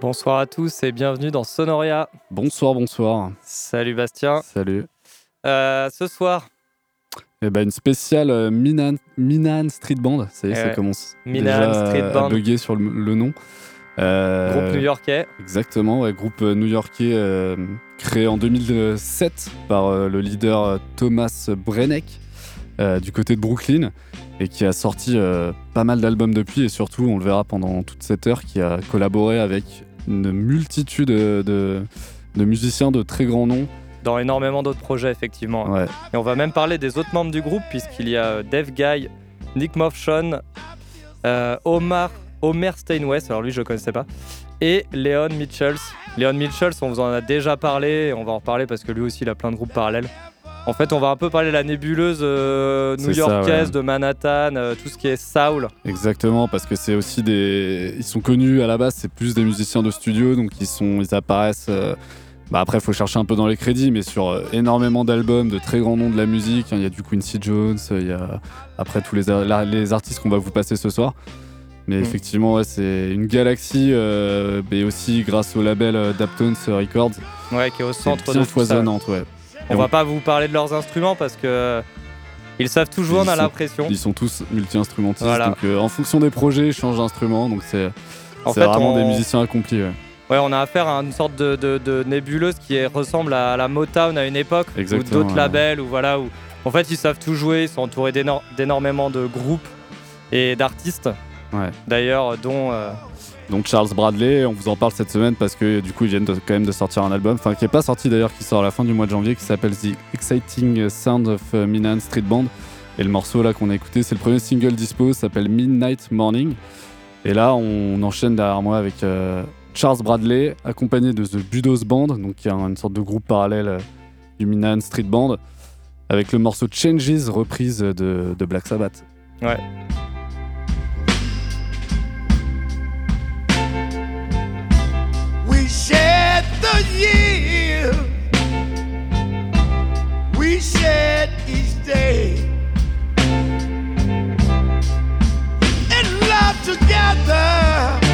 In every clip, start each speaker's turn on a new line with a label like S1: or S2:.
S1: Bonsoir à tous et bienvenue dans Sonoria.
S2: Bonsoir, bonsoir.
S1: Salut Bastien.
S2: Salut.
S1: Euh, ce soir,
S2: Eh ben, une spéciale euh, Minan, Minan Street Band. Ça y est,
S1: Eh
S2: ça
S1: ouais.
S2: commence
S1: Minan
S2: déjà
S1: Street
S2: à
S1: Band.
S2: bugger sur le, le nom. Euh,
S1: groupe new-yorkais.
S2: Exactement, ouais, groupe new-yorkais créé en 2007 par le leader Thomas Brenneck du côté de Brooklyn et qui a sorti pas mal d'albums depuis et surtout, on le verra pendant toute cette heure, qui a collaboré avec une multitude de, de- de musiciens de très grands noms.
S1: dans énormément d'autres projets effectivement.
S2: Ouais.
S1: Et on va même parler des autres membres du groupe puisqu'il y a euh, Dave Guy, Nick Motion, euh, Omar, Homer Steinwest, alors lui je connaissais pas, et Leon Mitchells. Leon Mitchells, on vous en a déjà parlé, on va en reparler parce que lui aussi il a plein de groupes parallèles. En fait, on va un peu parler de la nébuleuse euh, new-yorkaise,
S2: ouais.
S1: de Manhattan, euh, tout ce qui est soul.
S2: Exactement, parce que c'est aussi des. Ils sont connus à la base, c'est plus des musiciens de studio, donc ils, sont... ils apparaissent. euh, Bah après, il faut chercher un peu dans les crédits, mais sur énormément d'albums de très grands noms de la musique. hein. Il y a du Quincy Jones, il y a après tous les, ar- la- les artistes qu'on va vous passer ce soir. Mais
S1: Mm.
S2: effectivement, ouais, c'est une galaxie, mais aussi grâce au label Daptones Records.
S1: Ouais, qui est au centre de tout ça.
S2: foisonnante, ouais.
S1: On va pas vous parler de leurs instruments parce que ils savent tout jouer, on a l'impression.
S2: Ils sont tous multi-instrumentistes,
S1: Voilà.
S2: donc euh, en fonction des projets, ils changent d'instrument, donc c'est vraiment
S1: on-
S2: des musiciens accomplis. ouais.
S1: Ouais, on a affaire à une sorte de, de- de nébuleuse qui ressemble à la Motown à une époque, ou d'autres
S2: ouais.
S1: labels, ou voilà, où en fait ils savent tout jouer, ils sont entourés d'énor- d'énormément de groupes et d'artistes,
S2: Ouais.
S1: d'ailleurs, dont euh,
S2: Donc Charles Bradley, on vous en parle cette semaine parce que du coup ils viennent de- quand même de sortir un album, enfin qui est pas sorti d'ailleurs, qui sort à la fin du mois de janvier, qui s'appelle The Exciting Sound of Minan Street Band. Et le morceau là qu'on a écouté, c'est le premier single dispo, s'appelle Midnight Morning. Et là on enchaîne derrière moi avec euh, Charles Bradley, accompagné de The Budos Band, donc qui est un- une sorte de groupe parallèle euh, du Minan Street Band, avec le morceau Changes, reprise de, de Black Sabbath.
S1: ouais.
S3: Shed the year. We shed each day. In love together.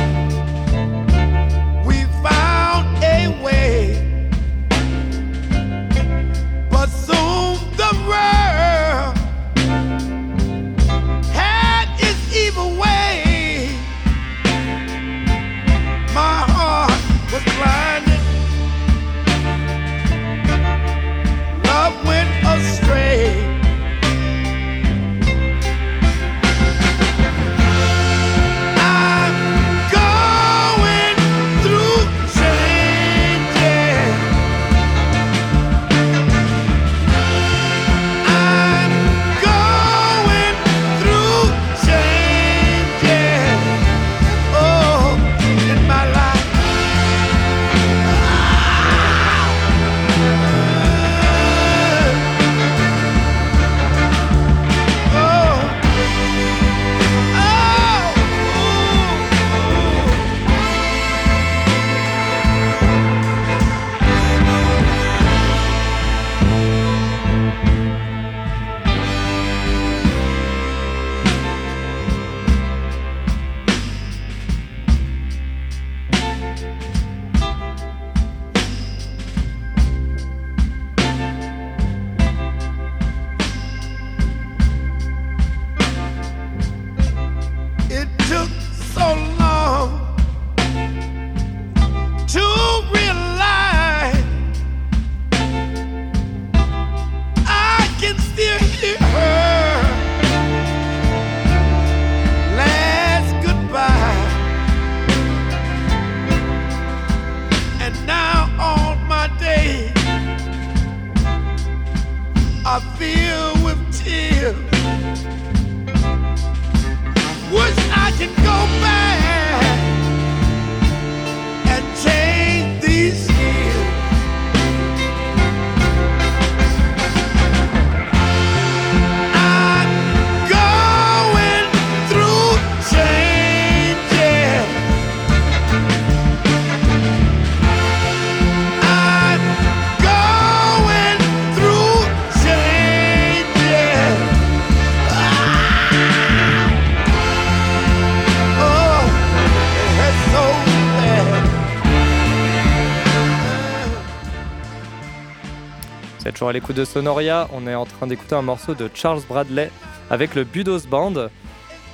S1: Toujours à l'écoute de Sonoria. On est en train d'écouter un morceau de Charles Bradley avec le Budos Band.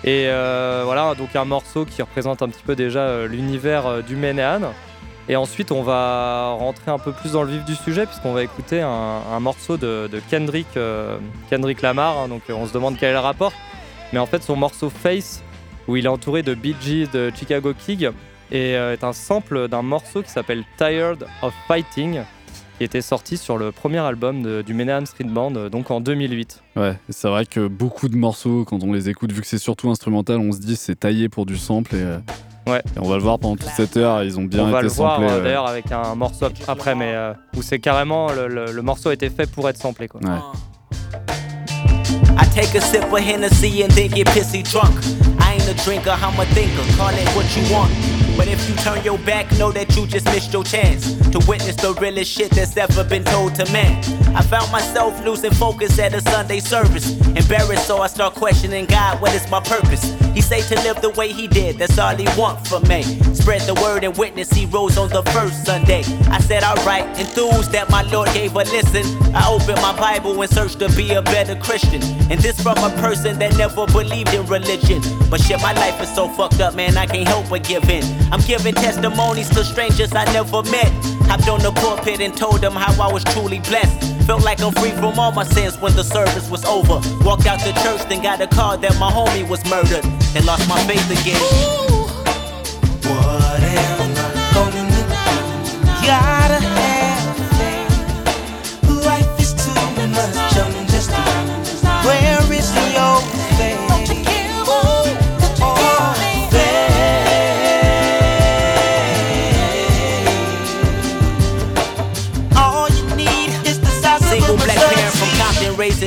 S1: Et euh, voilà, donc un morceau qui représente un petit peu déjà euh, l'univers euh, du Ménéan. Et ensuite, on va rentrer un peu plus dans le vif du sujet, puisqu'on va écouter un, morceau de, Kendrick, Lamar. hein. donc, on se demande quel est le rapport. Mais en fait, son morceau Face, où il est entouré de Bee Gees de Chicago euh, est un sample d'un morceau qui s'appelle Tired of Fighting, qui était sorti sur le premier album de- du Menahan Street Band, euh, donc en 2008.
S2: Ouais, et c'est vrai que beaucoup de morceaux, quand on les écoute, vu que c'est surtout instrumental, on se dit c'est taillé pour du sample et, euh,
S1: Ouais.
S2: et on va le voir pendant toute cette heure, ils ont bien
S1: on va
S2: été
S1: le voir
S2: samplés.
S1: euh, d'ailleurs avec un morceau après, mais euh, où c'est carrément le, le- le morceau a été fait pour être samplé. Quoi.
S2: Ouais.
S4: I take a sip of Hennessy and then get pissy drunk. I ain't a drinker, I'm a thinker. Call it what you want. But if you turn your back, know that you just missed your chance to witness the realest shit that's ever been told to man. I found myself losing focus at a Sunday service. Embarrassed, so I start questioning God, what is my purpose? He say to live the way he did, that's all he want from me. Spread the word and witness he rose on the first Sunday. I said, alright, enthused that my Lord gave a listen. I opened my Bible and searched to be a better Christian. And this from a person that never believed in religion. But shit, my life is so fucked up, man, I can't help but give in. I'm giving testimonies to strangers I never met. Hopped on the pulpit and told them how I was truly blessed. Felt like I'm free from all my sins when the service was over. Walked out the church, then got a call that my homie was murdered. And lost my faith again.
S5: What am I gonna do? Gotta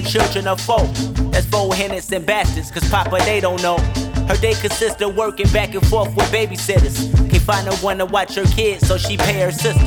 S4: children of four. That's four Henderson bastards, cause Papa they don't know. Her day consists of working back and forth with babysitters. Can't find no one to watch her kids, so she pay her sister.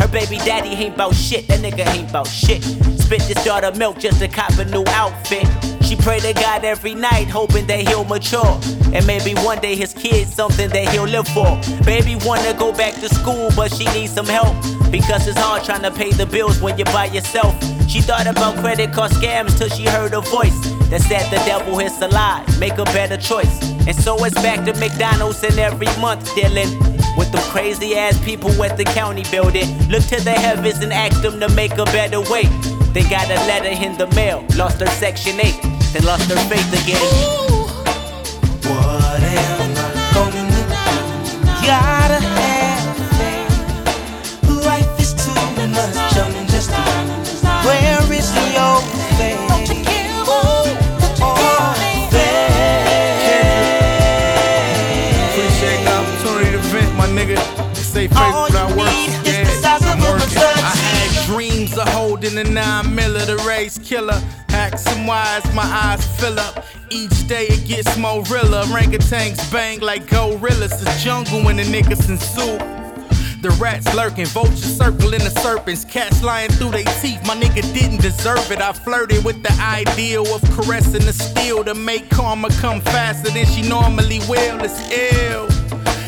S4: Her baby daddy ain't bout shit, that nigga ain't bout shit. Spit this daughter milk just to cop a new outfit. She pray to God every night, hoping that he'll mature. And maybe one day his kid's something that he'll live for. Baby wanna go back to school, but she needs some help. Because it's hard trying to pay the bills when you're by yourself. She thought about credit card scams till she heard a voice that said the devil is a lie, make a better choice. And so it's back to McDonald's and every month dealing with them crazy ass people at the county building. Look to the heavens and ask them to make a better way. They got a letter in the mail, lost her section 8, then lost her faith again.
S5: What am I gonna do? Gotta
S6: holding a nine miller, the race killer. Hack some wires, my eyes fill up. Each day it gets more realer. Orangutans bang like gorillas. The jungle when the niggas in soup. The rats lurking, vultures circling the serpents, cats lying through their teeth. My nigga didn't deserve it. I flirted with the ideal of caressing the steel to make karma come faster than she normally will. It's ill.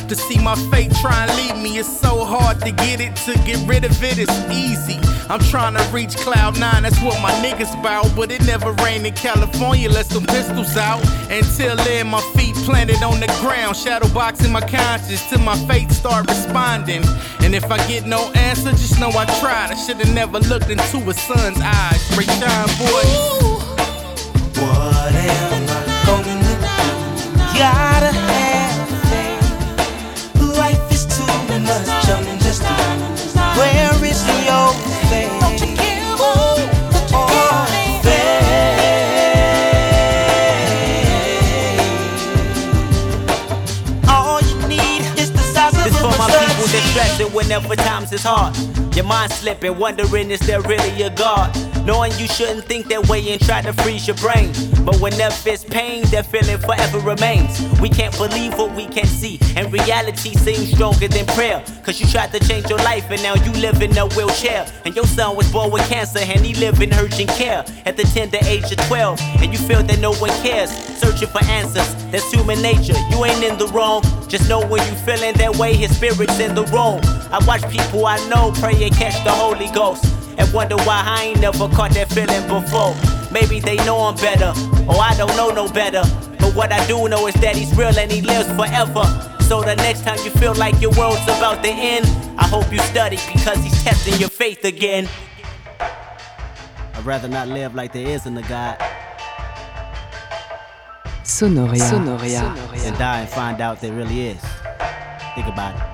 S6: To see my fate try and leave me, it's so hard to get it. To get rid of it, it's easy. I'm trying to reach cloud nine, that's what my niggas bout. But it never rained in California, let some pistols out. Until then, my feet planted on the ground, shadow boxing my conscience till my fate start responding. And if I get no answer, just know I tried. I should've never looked into a son's eyes. Shine, boy.
S5: What am I gonna do? Gotta
S4: whenever times is hard. Your mind slipping, wondering is there really a God? Knowing you shouldn't think that way and try to freeze your brain. But whenever it's pain, that feeling forever remains. We can't believe what we can't see, and reality seems stronger than prayer. Cause you tried to change your life, and now you live in a wheelchair. And your son was born with cancer, and he live in urgent care at the tender age of 12. And you feel that no one cares, searching for answers. That's human nature. You ain't in the wrong. Just know when you feeling that way, his spirit's in the room. I watch people I know pray and catch the Holy Ghost. And wonder why I ain't never caught that feeling before. Maybe they know I'm better, or I don't know no better. But what I do know is that he's real and he lives forever. So the next time you feel like your world's about to end, I hope you study because he's testing your faith again.
S7: I'd rather not live like there isn't a God
S8: Sonoria. Sonoria.
S7: than die and find out there really is. Think about it.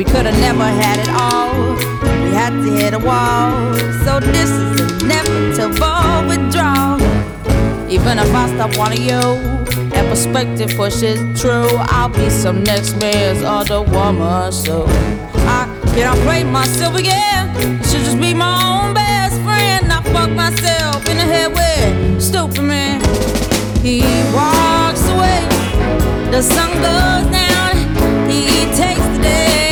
S9: We could have never had it all. We had to hit a wall. So this is inevitable withdrawal. Even if I stop wanting you, that perspective pushes true. I'll be some next man's other woman. So I cannot play myself again. I should just be my own best friend. I fuck myself in the head with stupid man. He walks away, the sun goes down. He takes the day,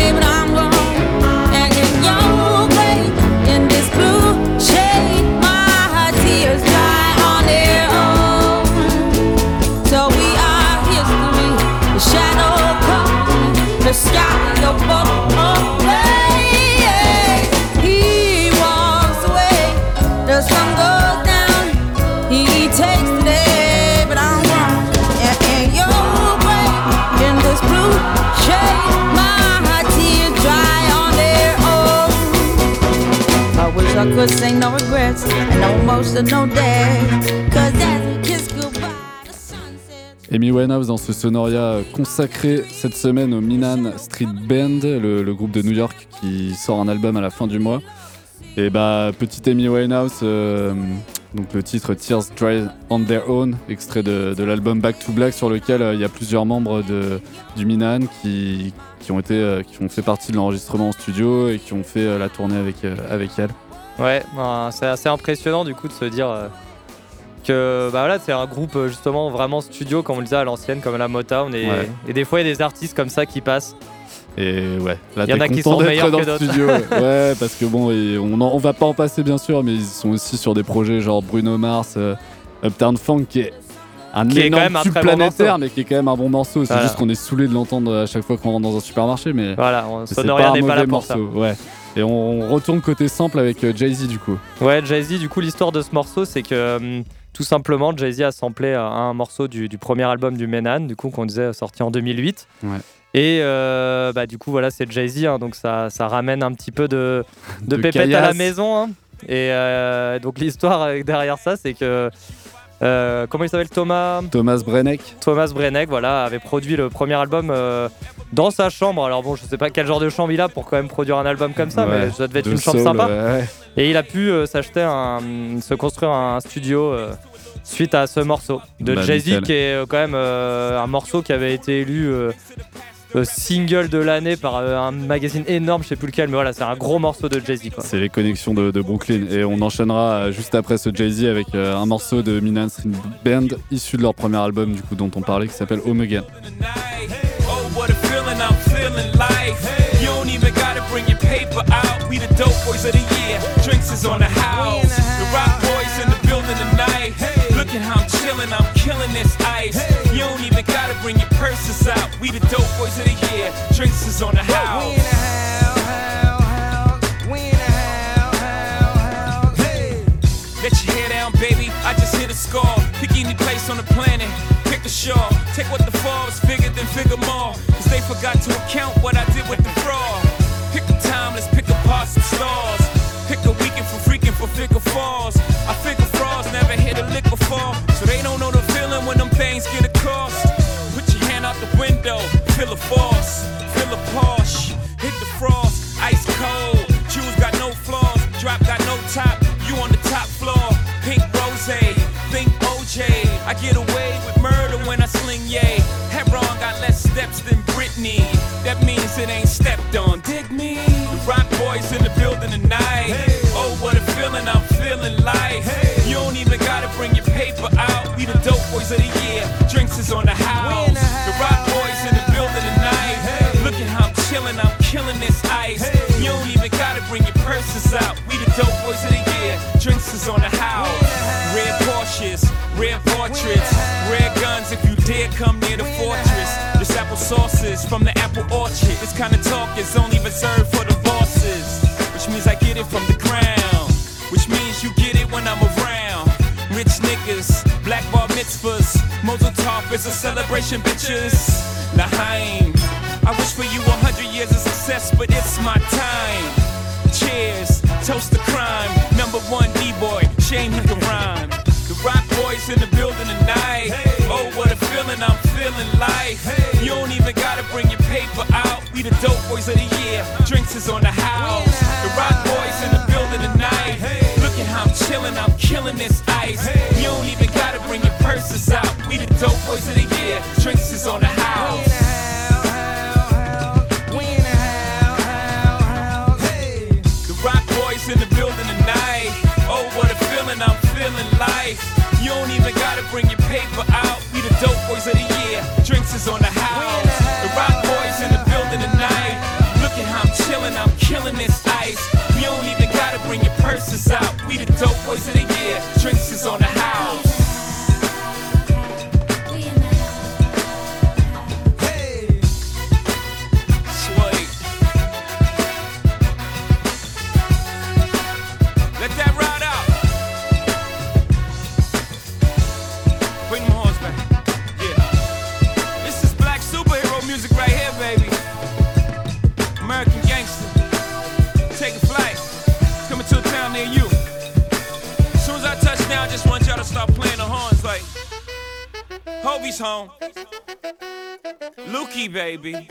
S9: Goodbye.
S2: Amy Winehouse dans ce Sonoria consacré cette semaine au Minan Street Band, le, groupe de New York qui sort un album à la fin du mois. Et bah, petite Amy Winehouse, euh, donc le titre Tears Dry on Their Own, extrait de, l'album Back to Black sur lequel euh, il y a plusieurs membres du Minan qui, ont été, euh, qui ont fait partie de l'enregistrement en studio et qui ont fait la tournée avec, avec elle.
S1: Ouais, ben, c'est assez impressionnant du coup de se dire euh, que bah voilà, c'est un groupe euh, justement vraiment studio comme on le disait à l'ancienne, comme à la Motown. Et,
S2: Ouais.
S1: et des fois il y a des artistes comme ça qui passent.
S2: Et ouais, là
S1: Il y en a qui sont meilleurs
S2: dans
S1: que
S2: le studio. ouais, parce que bon, et on, en- on va pas en passer bien sûr, mais ils sont aussi sur des projets genre Bruno Mars, euh, Uptown Funk, qui est un
S1: Qui
S2: énorme tube
S1: bon
S2: planétaire,
S1: morceau.
S2: mais qui est quand même un bon morceau. C'est
S1: Voilà.
S2: juste qu'on est saoulé de l'entendre à chaque fois qu'on rentre dans un supermarché, mais
S1: Voilà, on-
S2: mais
S1: Sonoria
S2: pas un
S1: pas là ça.
S2: morceau. Ouais. Et on retourne côté sample avec euh, Jay-Z du coup.
S1: Ouais, Jay-Z, du coup, l'histoire de ce morceau, c'est que hum, tout simplement, Jay-Z a samplé euh, un morceau du, du premier album du Menan, du coup, qu'on disait sorti en 2008.
S2: Ouais.
S1: Et euh, bah, du coup, voilà, c'est Jay-Z, hein, donc ça, ça ramène un petit peu de, de,
S2: De
S1: pépette à la maison. hein. Et euh, donc, l'histoire euh, derrière ça, c'est que. euh, comment il s'appelle? Thomas
S2: Thomas Brenneck.
S1: Thomas Brenneck, voilà, avait produit le premier album euh, dans sa chambre. Alors bon, je sais pas quel genre de chambre il a pour quand même produire un album comme ça,
S2: Ouais,
S1: mais ça devait être
S2: de
S1: une chambre
S2: soul,
S1: sympa.
S2: ouais.
S1: Et il a pu euh, s'acheter un, se construire un studio euh, suite à ce morceau de
S2: Bah,
S1: Jay-Z, qui est euh, quand même euh, un morceau qui avait été élu single de l'année par un magazine énorme, je sais plus lequel, mais voilà, c'est un gros morceau de Jay-Z. quoi.
S2: C'est les connexions de, de Brooklyn. Et on enchaînera juste après ce Jay-Z avec un morceau de Minan Street Band issu de leur premier album du coup dont on parlait qui s'appelle Home Again.
S10: Dope boys of the year. Drinks is on the house. The rock boys in the building tonight. Look at how I'm chilling, I'm killing this ice. You don't even gotta bring your purses out. We the dope boys of the year. Drinks is on the house. Let your hair down, baby. I just hit a score. Pick any place on the planet. Pick a shore. Take what the fall is bigger than figure more. Cause they forgot to account what I did with the fraud. Pick a time, let's pick some stars. Pick a weekend for freaking for figure falls. I figure frauds never hit a lick before. So they don't know the feeling when them things get across. Put your hand out the window. Feel a force. Feel a Porsche. Hit the frost. Ice cold. Killing this ice. You don't even gotta bring your purses out. We the dope boys of the year. Drinks is on the house. Red Porsches, red portraits, rare guns if you dare come near the fortress. This apple sauces from the apple orchard. This kind of talk is only reserved for the bosses. Which means I get it from the ground. Which means you get it when I'm around. Rich niggas, mitzvahs. Molotov is a celebration, bitches. Naheim. I wish for you 100 years of success, but it's my time. Cheers, toast to crime. Number one D-boy, shame like a rhyme. The rock boys in the building tonight. Oh, what a feeling, I'm feeling life. Hey. You don't even gotta bring your paper out. We the dope boys of the year, drinks is on the house. The rock boys in the building tonight. Hey. Look at how I'm chilling, I'm killing this ice gotta bring your purses out. We the dope boys of the year. Drinks is on the start playing the horns like Hobie's home. Lukey, baby.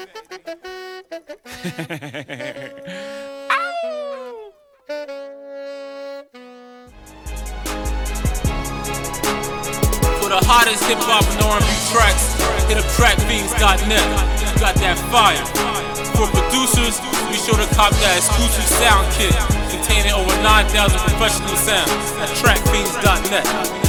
S11: For the hottest hip hop and R&B tracks, hit up trackbeats.net. Got that fire. For producers, be sure to cop that exclusive sound kit containing over 9,000 professional sounds at TrackBeats.net.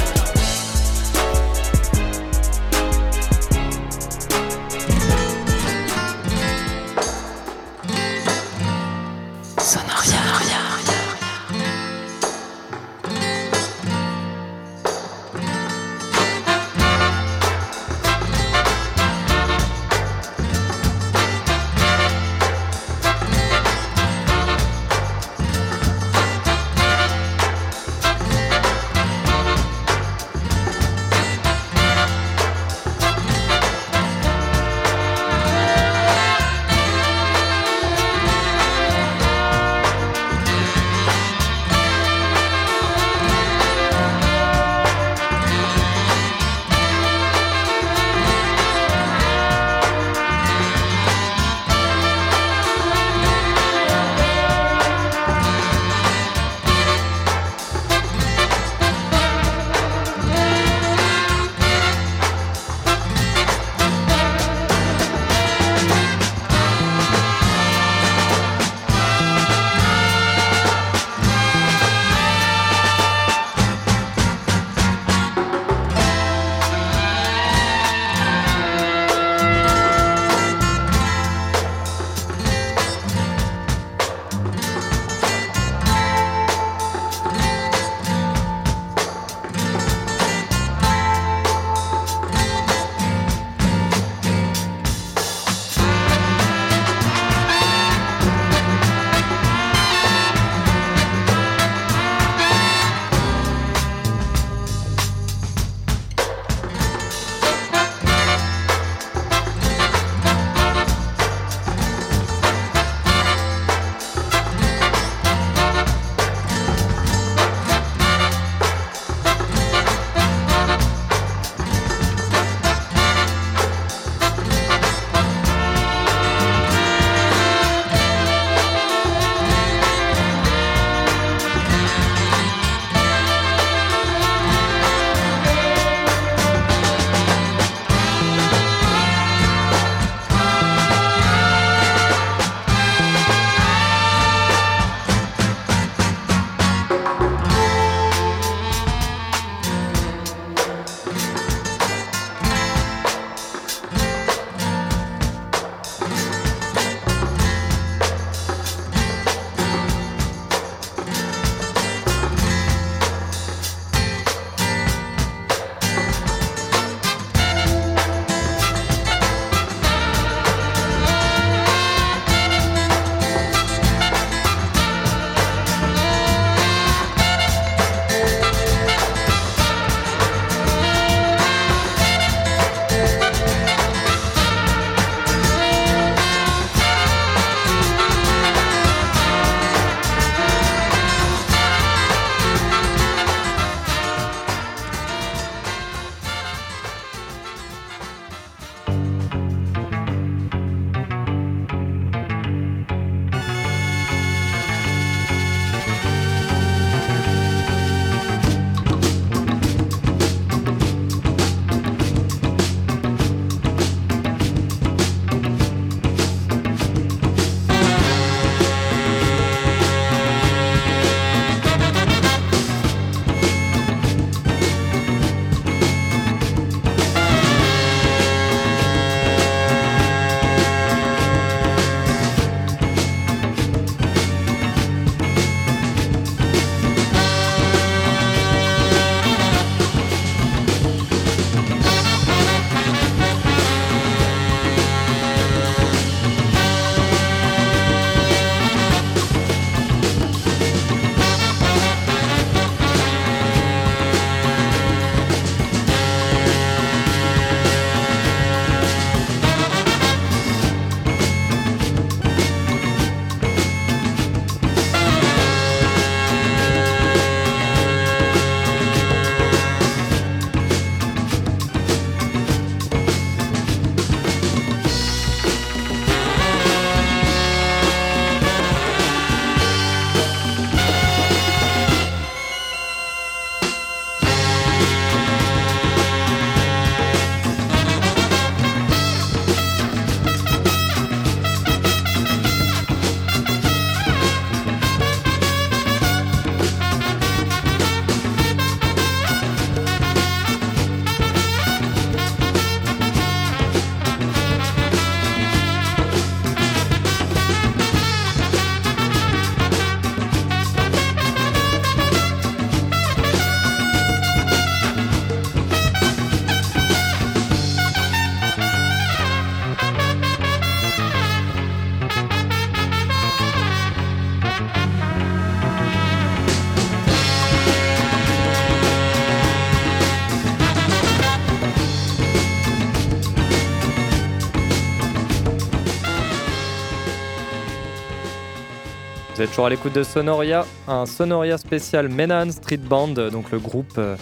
S1: toujours à l'écoute de Sonoria, un Sonoria spécial Menahan Street Band, donc le groupe euh,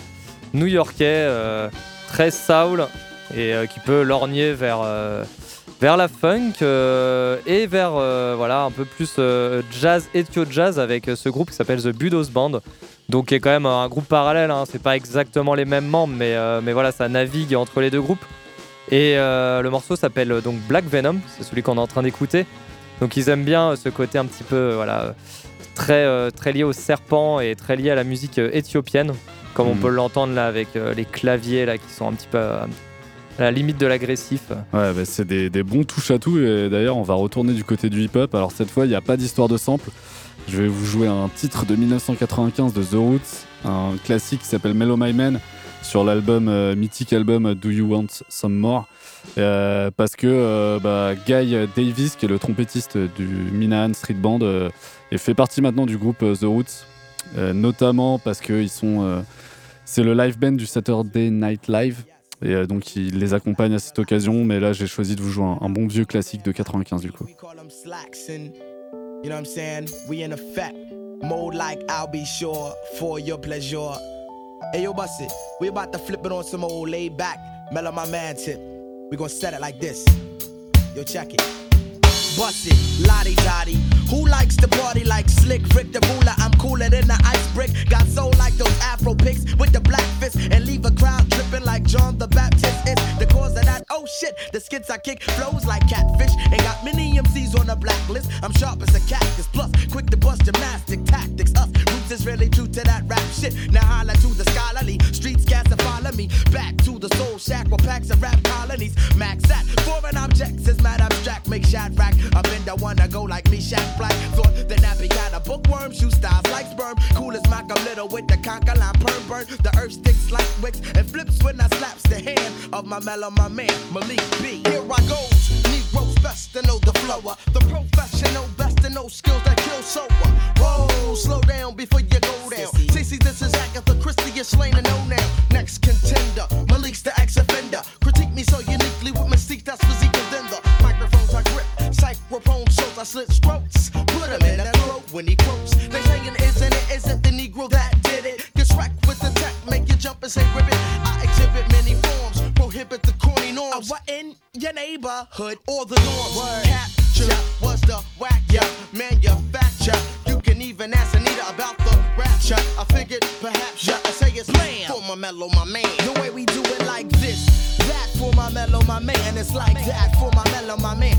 S1: new-yorkais euh, très soul et euh, qui peut lorgner vers, vers la funk et vers voilà, un peu plus jazz, ethio jazz avec ce groupe qui s'appelle The Budos Band. Donc qui est quand même un groupe parallèle, hein. c'est pas exactement les mêmes membres, mais, mais voilà, ça navigue entre les deux groupes. Et le morceau s'appelle donc Black Venom, c'est celui qu'on est en train d'écouter. Donc ils aiment bien euh, ce côté un petit peu euh, voilà, très, euh, très lié au serpent et très lié à la musique éthiopienne, comme on
S2: Mhm.
S1: peut l'entendre là avec les claviers là qui sont un petit peu à la limite de l'agressif.
S2: Ouais, bah, c'est des, des bons touches à tout. Et d'ailleurs, on va retourner du côté du hip-hop. Alors, cette fois, il n'y a pas d'histoire de sample. Je vais vous jouer un titre de 1995 de The Roots, un classique qui s'appelle Mellow My Man, sur l'album, euh, mythique album Do You Want Some More? Euh, Parce que euh, bah, Guy Davis, qui est le trompettiste du Minahan Street Band, euh, fait partie maintenant du groupe The Roots, notamment parce que ils sont. c'est le live band du Saturday Night Live. Et donc il les accompagne à cette occasion, mais là j'ai choisi de vous jouer un, bon vieux classique de 95 du coup.
S12: Hey yo, bust. We about to flip it on some old laid back, mellow my man tip. We gonna set it like this. Yo, check it. Bust it, lottie dottie. Who likes to party like slick Rick the ruler? I'm cooler than the ice brick. Got soul like those Afro pics with the black fist and leave a crowd tripping like John the Baptist. It's the cause of that. Oh shit, the skits I kick flows like catfish and got many MCs on the blacklist. I'm sharp as a cactus, plus quick to bust gymnastic tactics. Us roots is really true to that rap shit. Now holla to the scholarly streets, cats to follow me back to the soul shack where packs of rap colonies. Max at foreign objects is mad abstract, make shot rack. I've been the one to go like me, Shaq Black. Thought the nappy got a bookworm, shoe styles like sperm. Cool as Malcolm Little with the conker line perm burn. The earth sticks like wicks and flips when I slaps the hand of my mellow, my man, Malik B. Here I go, Negroes best to know the flower. The professional best to know skills that kill so Whoa, slow down before you go down. Cece, this is Agatha Christie, you're slain and know now. Next contender, Malik's the ex-offender. Critique me so uniquely with mystique, that's physique and then the Psychrophone shows I slit scrotes. Put him in the throat when he quotes. They saying isn't it, isn't the Negro that did it? Get wrecked with the tech, make you jump and say ribbit. I exhibit many forms, prohibit the corny norms. Uh, what in your neighborhood or the norms? Capture was the whack, yeah, manufacture. You can even ask Anita about the rapture. I figured perhaps yeah, I say it's slam for my mellow, my man. The way we do it like this, that for my mellow, my man. It's like that for my mellow, my man.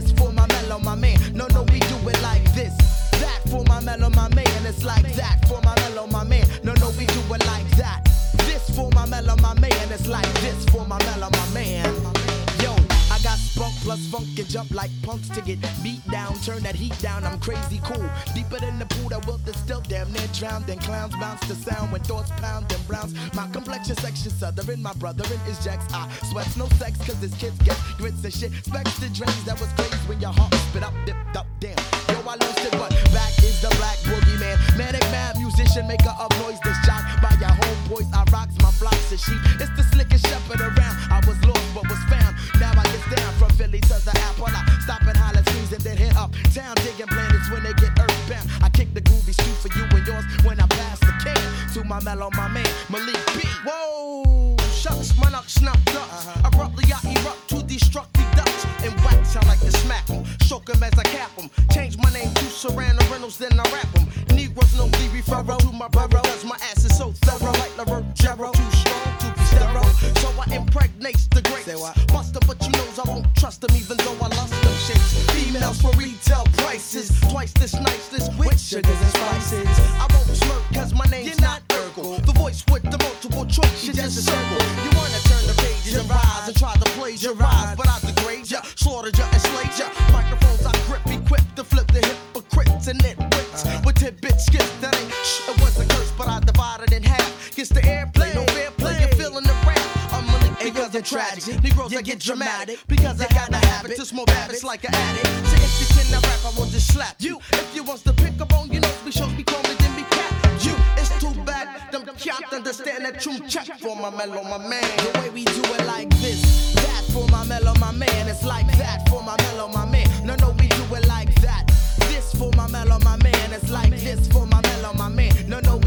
S12: This for my mellow, my man. No, no, we do it like this. That for my mellow, my man. It's like that for my mellow, my man. No, no, we do it like that. This for my mellow, my man. It's like this for my mellow, my man. Yo, I got spunk plus funk and jump like punks to get beat down. Turn that heat down. I'm crazy cool. Deeper than the pool that will still damn near drowned. And clowns bounce to sound when thoughts pound and browns. My complexion section southern. My brother in his jacks. I sweats no sex cause this kids get grits and shit. Specs the drains that was crazy when your heart spit up, dipped up, damn. Yo, I lost it, but back is the black boogeyman. Manic mad musician, maker of noise. This jock by your homeboys. I rocks my flocks of sheep. It's the slickest shepherd around. I was lost but was found. Now I get down from Philly to the apple. I stop and holler then hit up town digging planets when they get earthbound. I kick the groovy street for you and yours when I pass the can to my mellow, my man Malik B. Whoa, shucks, my knock snuffed up. Uh-huh. Abruptly I erupt to destruct the Dutch and wax. I like to smack 'em, shock 'em as I cap 'em. Change my name to Serrano Reynolds, then I rap 'em. Negroes know me referral to my brother, cause my ass is so thorough. Like LaRoe Jarrow, too strong to be sterile. So I impregnate the greats. Buster, but you knows I won't trust them even though I lust them shapes. Females for retail prices, twice this nice, this with sugars and spices. I won't smirk cause my name's not Urkel. The voice with the multiple choice is just a circle. You wanna turn the pages and rise and try to plagiarize, but I degrade ya, slaughtered ya, enslaved ya. Microphones I grip, equipped to flip the hypocrites and nitwits with tidbit skits that ain't shh. It was a curse, but I divided in half. Gets the airplay, than tragic. Negroes that get dramatic because I got a habit to smoke habits like an addict. So if you cannot rap, I will just slap you. If you wants to pick up on your nose, we shows be calling then be cat you. It's too bad them can't understand that true check for my mellow, my man. The way we do it like this, that
S13: for my mellow, my man. It's like that for my mellow, my man. No, no, we do it like that. This for my mellow, my man. It's like this for my mellow, my man. No, no.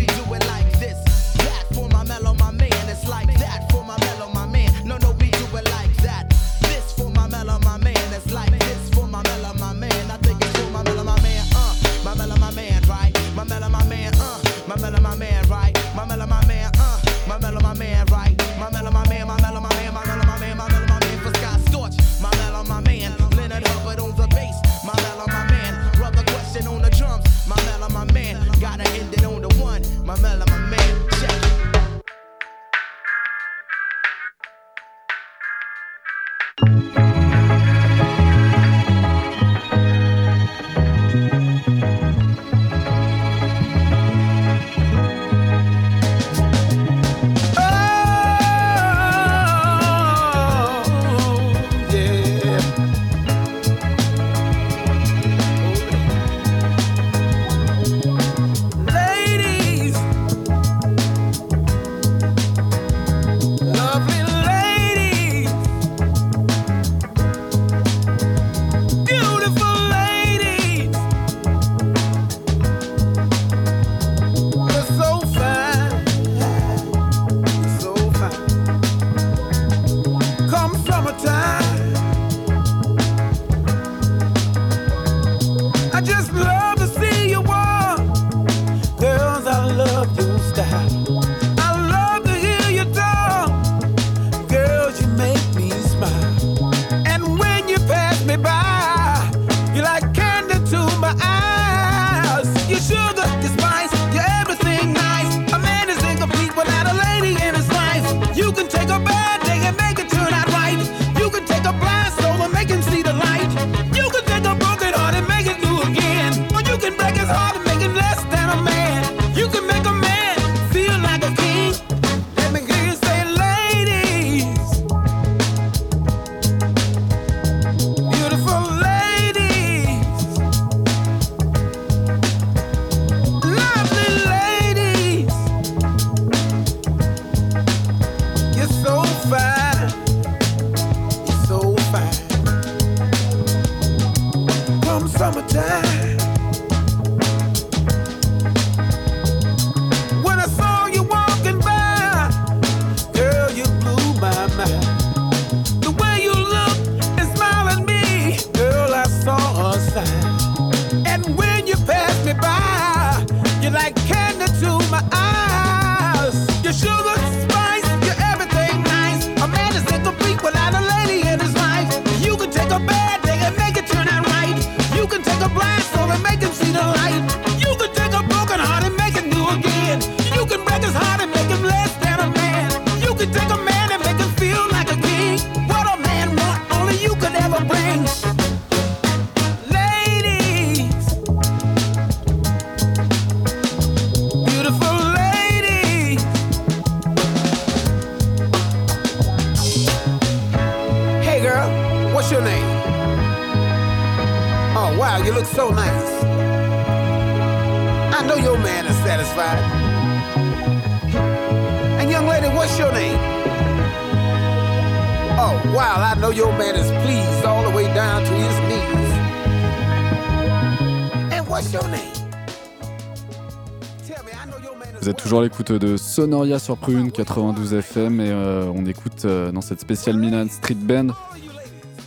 S2: toujours l'écoute de Sonoria sur Prune 92 FM et euh, on écoute euh, dans cette spéciale Milan Street Band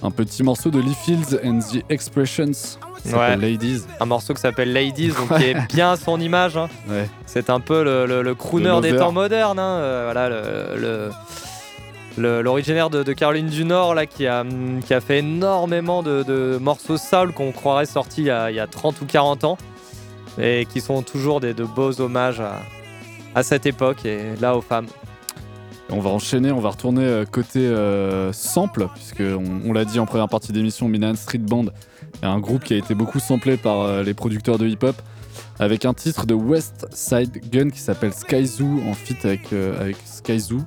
S2: un petit morceau de Lee Fields and the Expressions.
S1: Ouais.
S2: Ladies.
S1: Un morceau qui s'appelle Ladies, donc qui est bien à son image. Hein. C'est un peu le, crooner des temps modernes. Hein. Euh, voilà le... L'originaire de, Caroline du Nord là, qui, a, mm, fait énormément de, morceaux soul qu'on croirait sortis il y, a, il y a 30 ou 40 ans et qui sont toujours des, de beaux hommages à, à cette époque et là aux femmes.
S2: On va enchaîner, on va retourner euh, côté euh, sample, puisque on, l'a dit en première partie d'émission, Milan Street Band est un groupe qui a été beaucoup samplé par euh, les producteurs de hip-hop, avec un titre de West Side Gun qui s'appelle Sky Zoo, en feat avec, euh, Sky Zoo.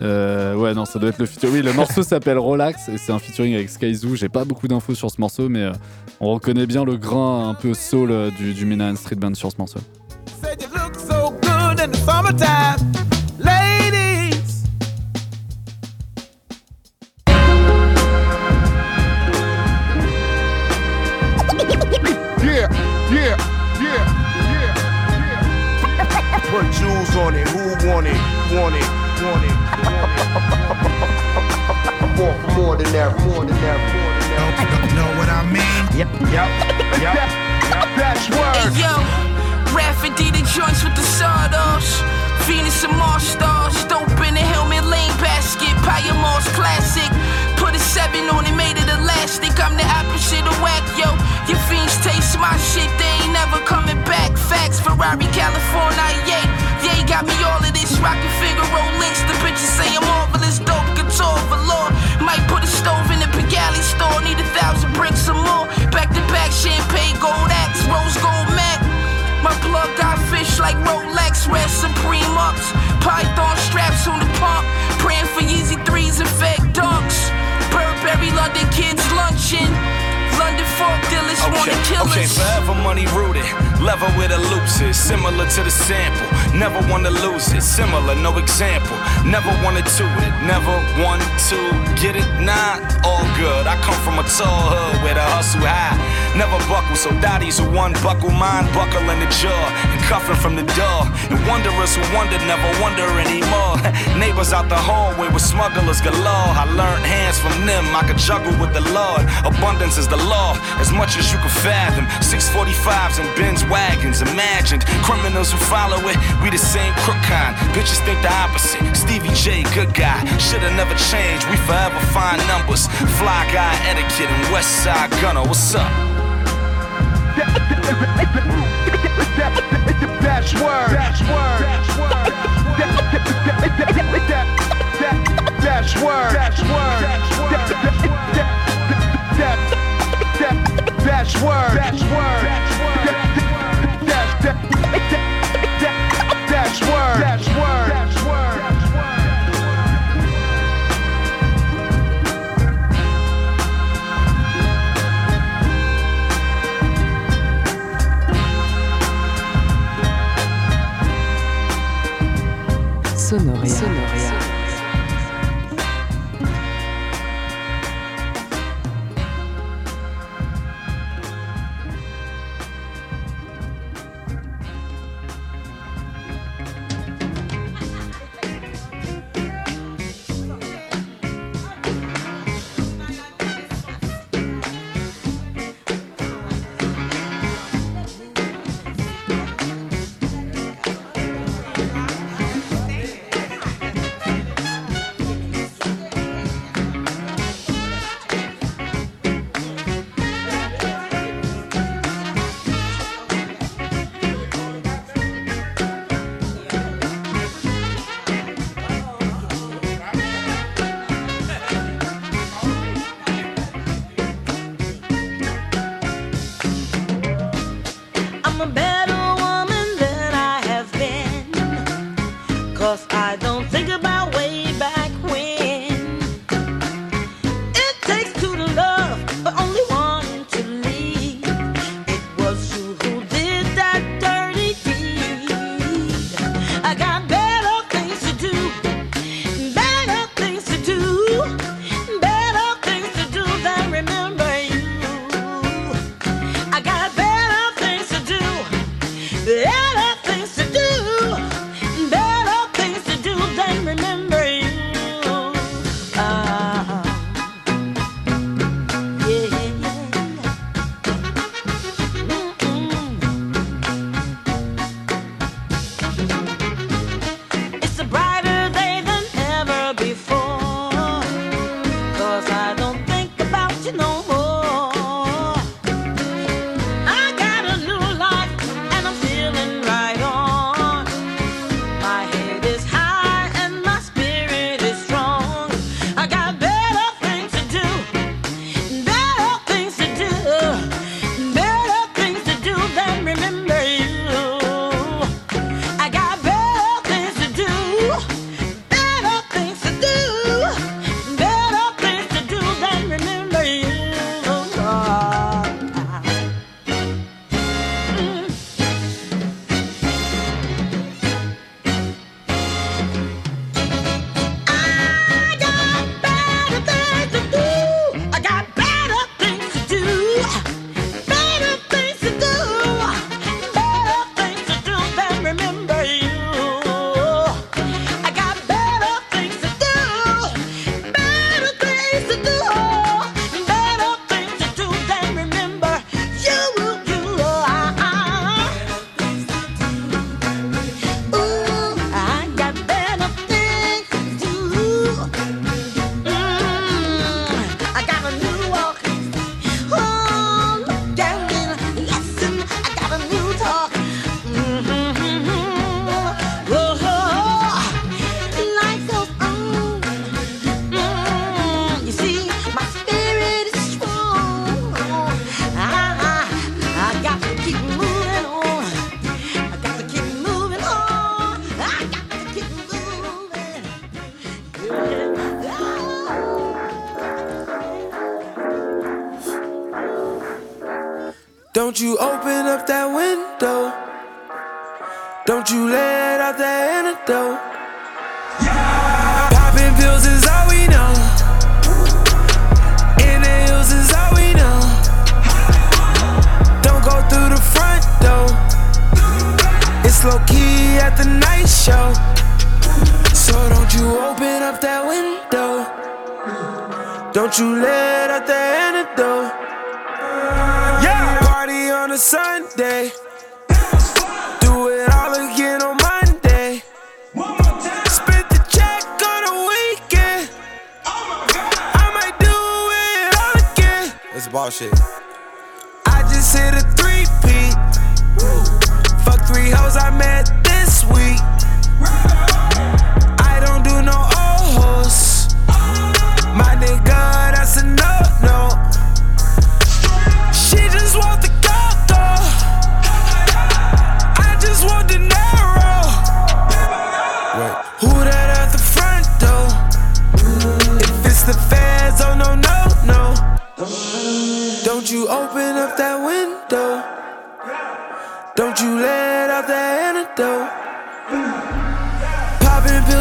S2: ouais, non, ça doit être le featuring. Oui, le morceau s'appelle Relax et c'est un featuring avec Sky Zoo. J'ai pas beaucoup d'infos sur ce morceau, mais on reconnaît bien le grain un peu soul du, du Milan Street Band sur ce morceau.
S14: in the summertime. Ladies. Yeah, yeah, yeah, yeah.
S15: Put jewels on it. Who want it? Want it? Want it? More, than that. More than that.
S16: Know what I mean? Yep.
S15: Yep. Yep. yep. That's word.
S17: Hey, yo. Raffin D the joints with the sawdust. Venus and Mars stars, dope in the helmet lane basket. Paya Mars classic. Put a seven on it, made it elastic. I'm the opposite of whack, yo. Your fiends taste my shit, they ain't never coming back. Facts, Ferrari, California, yeah. Yeah, got me all of this. Rockin' Figaro links. The bitches say I'm marvelous, dope guitar velour. Might put a stove in the Pigali store. Need a thousand bricks or more. Back to back, champagne, gold axe, rose gold Mac. My blood got fish like Rolex, red Supreme ups. Python straps on the pump. Praying for Yeezy threes and fake dunks. Burberry London kids luncheon. London fork dealers wanna kill
S18: okay,
S17: us.
S18: forever money rooted. Level with the loops is similar to the sample. Never wanna lose it. Similar, no example. Never wanted to it. Never want to get it. Nah, all good. I come from a tall hood where the hustle high. Never buckle, so daddies who one buckle mine, buckle in the jaw and cuffing from the door. And wanderers who wonder never wonder anymore. Neighbors out the hallway with smugglers galore. I learned hands from them. I could juggle with the Lord. Abundance is the law, as much as you can fathom. 645s and Benz wagons, imagined. Criminals who follow it, we the same crook kind. Bitches think the opposite. Stevie J, good guy. Shoulda never changed. We forever find numbers. Fly guy etiquette and West Side Gunner. What's up?
S15: That's word. That's word. That's word. That's word. That's word. That's word. That's word. That's word. That's word. That's word.
S16: That's word. Sonore. Sonore.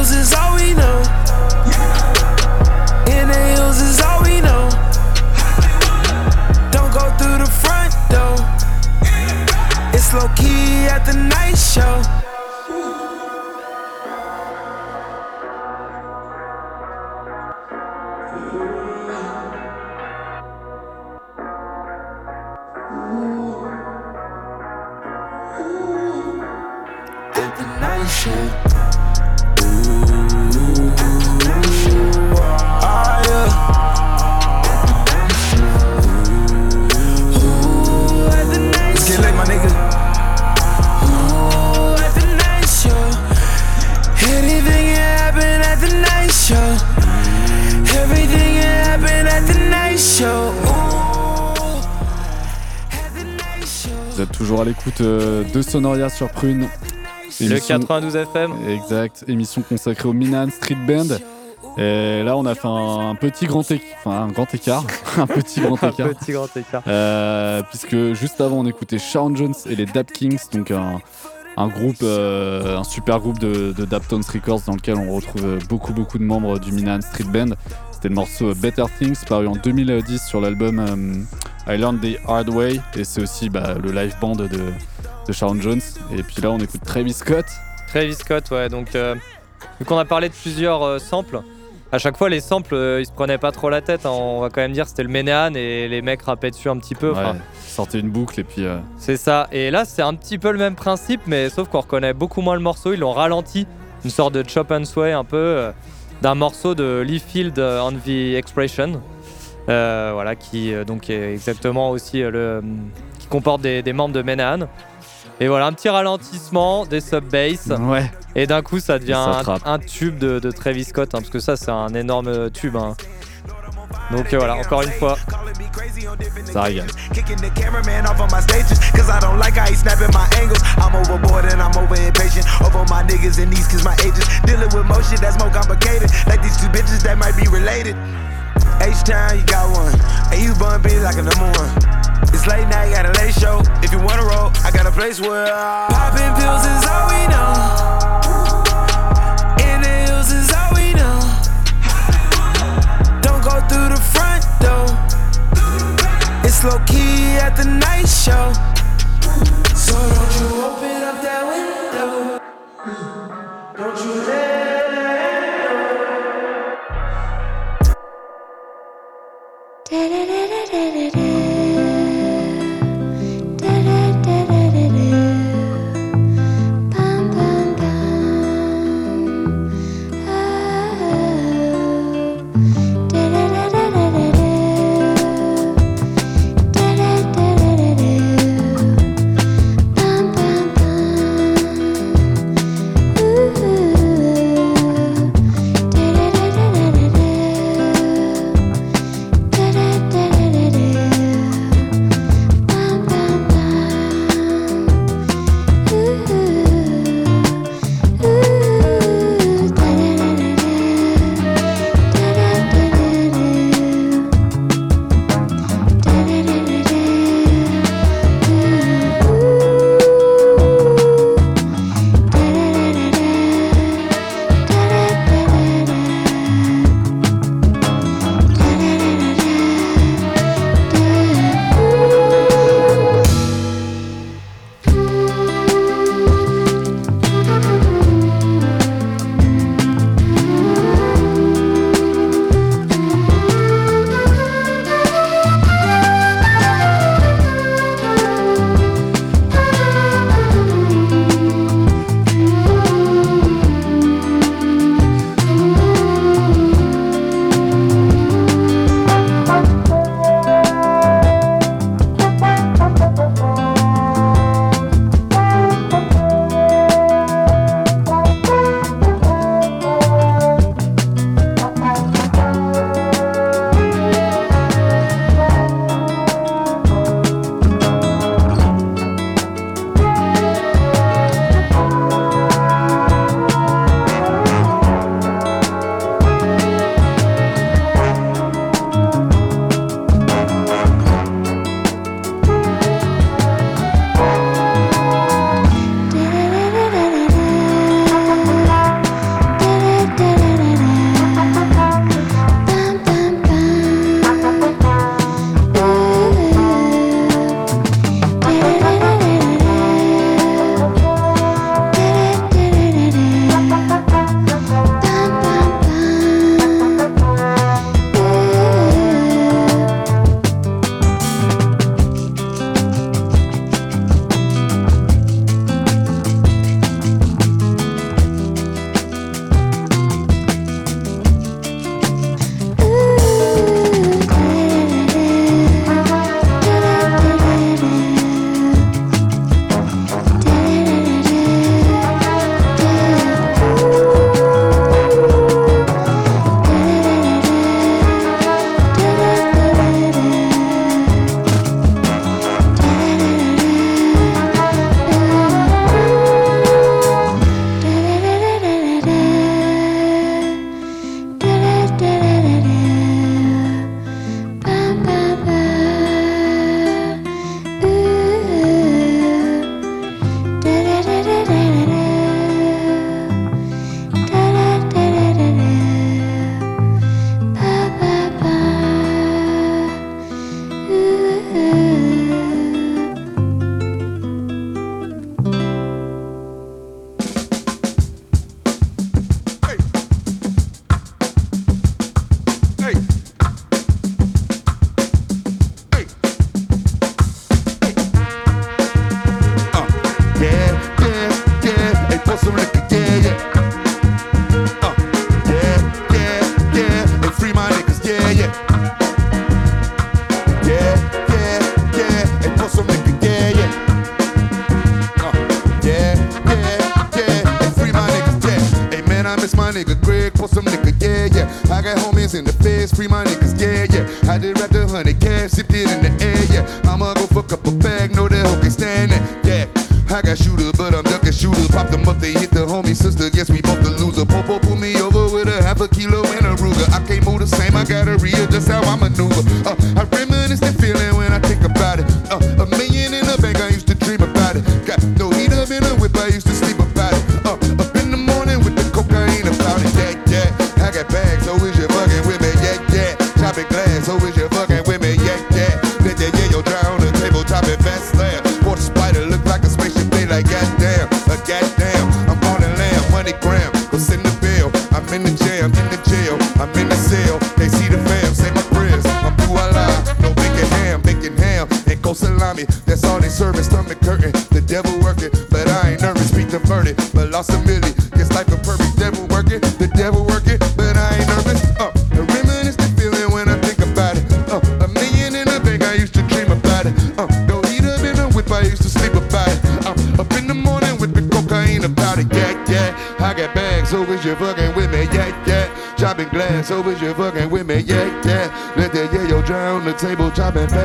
S16: Pills is all we know. In the hills is all we know. Don't go through the front door. It's low key at the night show.
S2: Toujours à l'écoute euh, de Sonoria sur Prune.
S1: Le 92 FM.
S2: Exact, émission consacrée au Minan Street Band. Et là, on a fait un, petit grand écart, enfin un grand écart, un petit grand
S1: Un
S2: écart.
S1: petit grand écart.
S2: Euh, puisque juste avant, on écoutait Sharon Jones et les Dap Kings, donc un, un groupe, euh, un super groupe de, de Daptones Records dans lequel on retrouve beaucoup, beaucoup de membres du Minan Street Band. C'était le morceau Better Things, paru en 2010 sur l'album euh, I Learned the Hard Way, et c'est aussi bah, le live band de, de Sharon Jones. Et puis là, on écoute Travis Scott.
S1: Travis Scott, ouais. Donc, euh, vu qu'on a parlé de plusieurs euh, samples, à chaque fois, les samples, euh, ils se prenaient pas trop la tête. hein. On va quand même dire que c'était le Ménéane et les mecs rappaient dessus un petit peu.
S2: Ouais, sortait une boucle et puis.
S1: C'est ça. Et là, c'est un petit peu le même principe, mais sauf qu'on reconnaît beaucoup moins le morceau. Ils l'ont ralenti, une sorte de chop and sway un peu d'un morceau de Lee Field on the Expression. Euh, voilà, qui euh, donc est exactement aussi euh, le qui comporte des, des membres de Menahan. Et voilà, un petit ralentissement, des sub-bass.
S2: Ouais.
S1: Et d'un coup, ça devient
S2: ça
S1: un, tube de, de Travis Scott, hein, parce que ça, c'est un énorme tube. hein. Donc euh, voilà, encore une fois,
S2: ça régale.
S19: Kicking the cameraman off on my stages. Cause I don't like how he snapping my angles. I'm overboard and I'm over impatient. Over my niggas and these cause my ages. Dealing with more shit that's more complicated. Like these two bitches that might be related. H Town, you got one. And you bun be like a number one. It's late night, got a late show. If you wanna roll, I got a place where
S16: Popping pills is all we know. In the hills is all we know. Don't go through the front door. It's low key at the night show. So don't you open
S9: Bum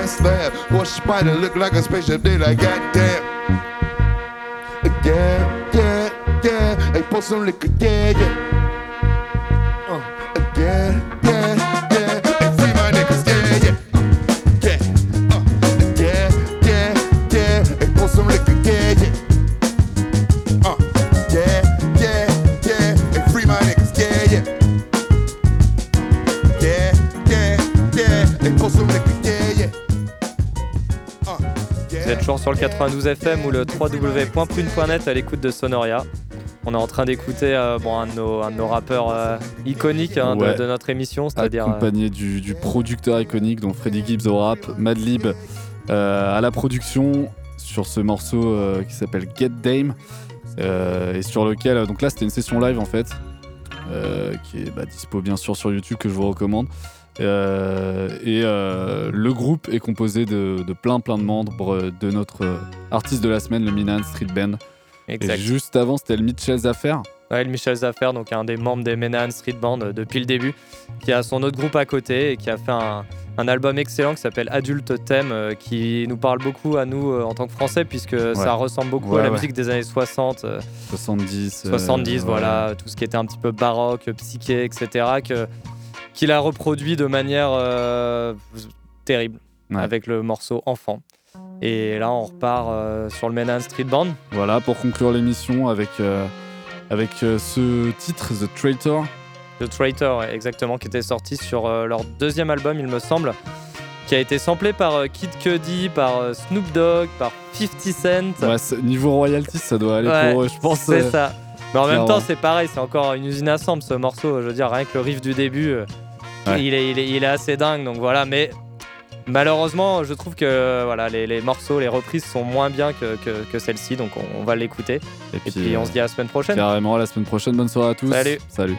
S20: fast slab. Watch spider look like a spaceship, like goddamn. Yeah, yeah, yeah. They pour some liquor, yeah, yeah. Uh, yeah,
S1: sur le 92 FM ou le www.prune.net à l'écoute de Sonoria. On est en train d'écouter euh, bon, un, de nos, un de nos rappeurs euh, iconiques hein, de-
S2: Ouais.
S1: de, notre émission, c'est-à-dire. euh,
S2: accompagné du, du producteur iconique, donc Freddie Gibbs au rap, Madlib à la production sur ce morceau qui s'appelle Get Dame et sur lequel donc là c'était une session live en fait qui est bah, dispo bien sûr sur YouTube que je vous recommande. Euh, et euh, le groupe est composé de, de plein plein de membres de notre euh, artiste de la semaine, le Minan Street Band.
S1: Exact.
S2: Et juste avant, c'était le Mitchell's Affair.
S1: Ouais, le Michel Zaffer, donc un des membres des Menahan Street Band euh, depuis le début, qui a son autre groupe à côté et qui a fait un, un album excellent qui s'appelle Adulte Thème, euh, qui nous parle beaucoup à nous euh, en tant que Français, puisque ça ressemble beaucoup
S2: Ouais,
S1: à la
S2: ouais.
S1: musique des années 60. euh,
S2: 70. euh,
S1: 70,
S2: ouais.
S1: voilà, tout ce qui était un petit peu baroque, psyché, etc., que, qu'il a reproduit de manière euh, terrible
S2: Ouais.
S1: avec le morceau Enfant. Et là, on repart euh, sur le Menahan Street Band.
S2: Voilà, pour conclure l'émission avec, euh, avec ce titre, The Traitor.
S1: The Traitor, exactement, qui était sorti sur leur deuxième album, il me semble, qui a été samplé par Kid Cudi, par Snoop Dogg, par 50 Cent.
S2: Ouais, niveau royalties, ça doit aller
S1: Ouais,
S2: pour eux, je pense.
S1: C'est ça. Mais en même temps, c'est pareil, c'est encore une usine à sample ce morceau. Je veux dire, rien que le riff du début,
S2: Ouais.
S1: il, est, il, est, il est assez dingue. Donc voilà, mais malheureusement, je trouve que voilà, les, les morceaux, les reprises sont moins bien que, que, que celle-ci. Donc on, on va l'écouter. Et, puis, on se dit à la semaine prochaine.
S2: Carrément, à la semaine prochaine. Bonne soirée à tous.
S1: Salut.
S2: Salut.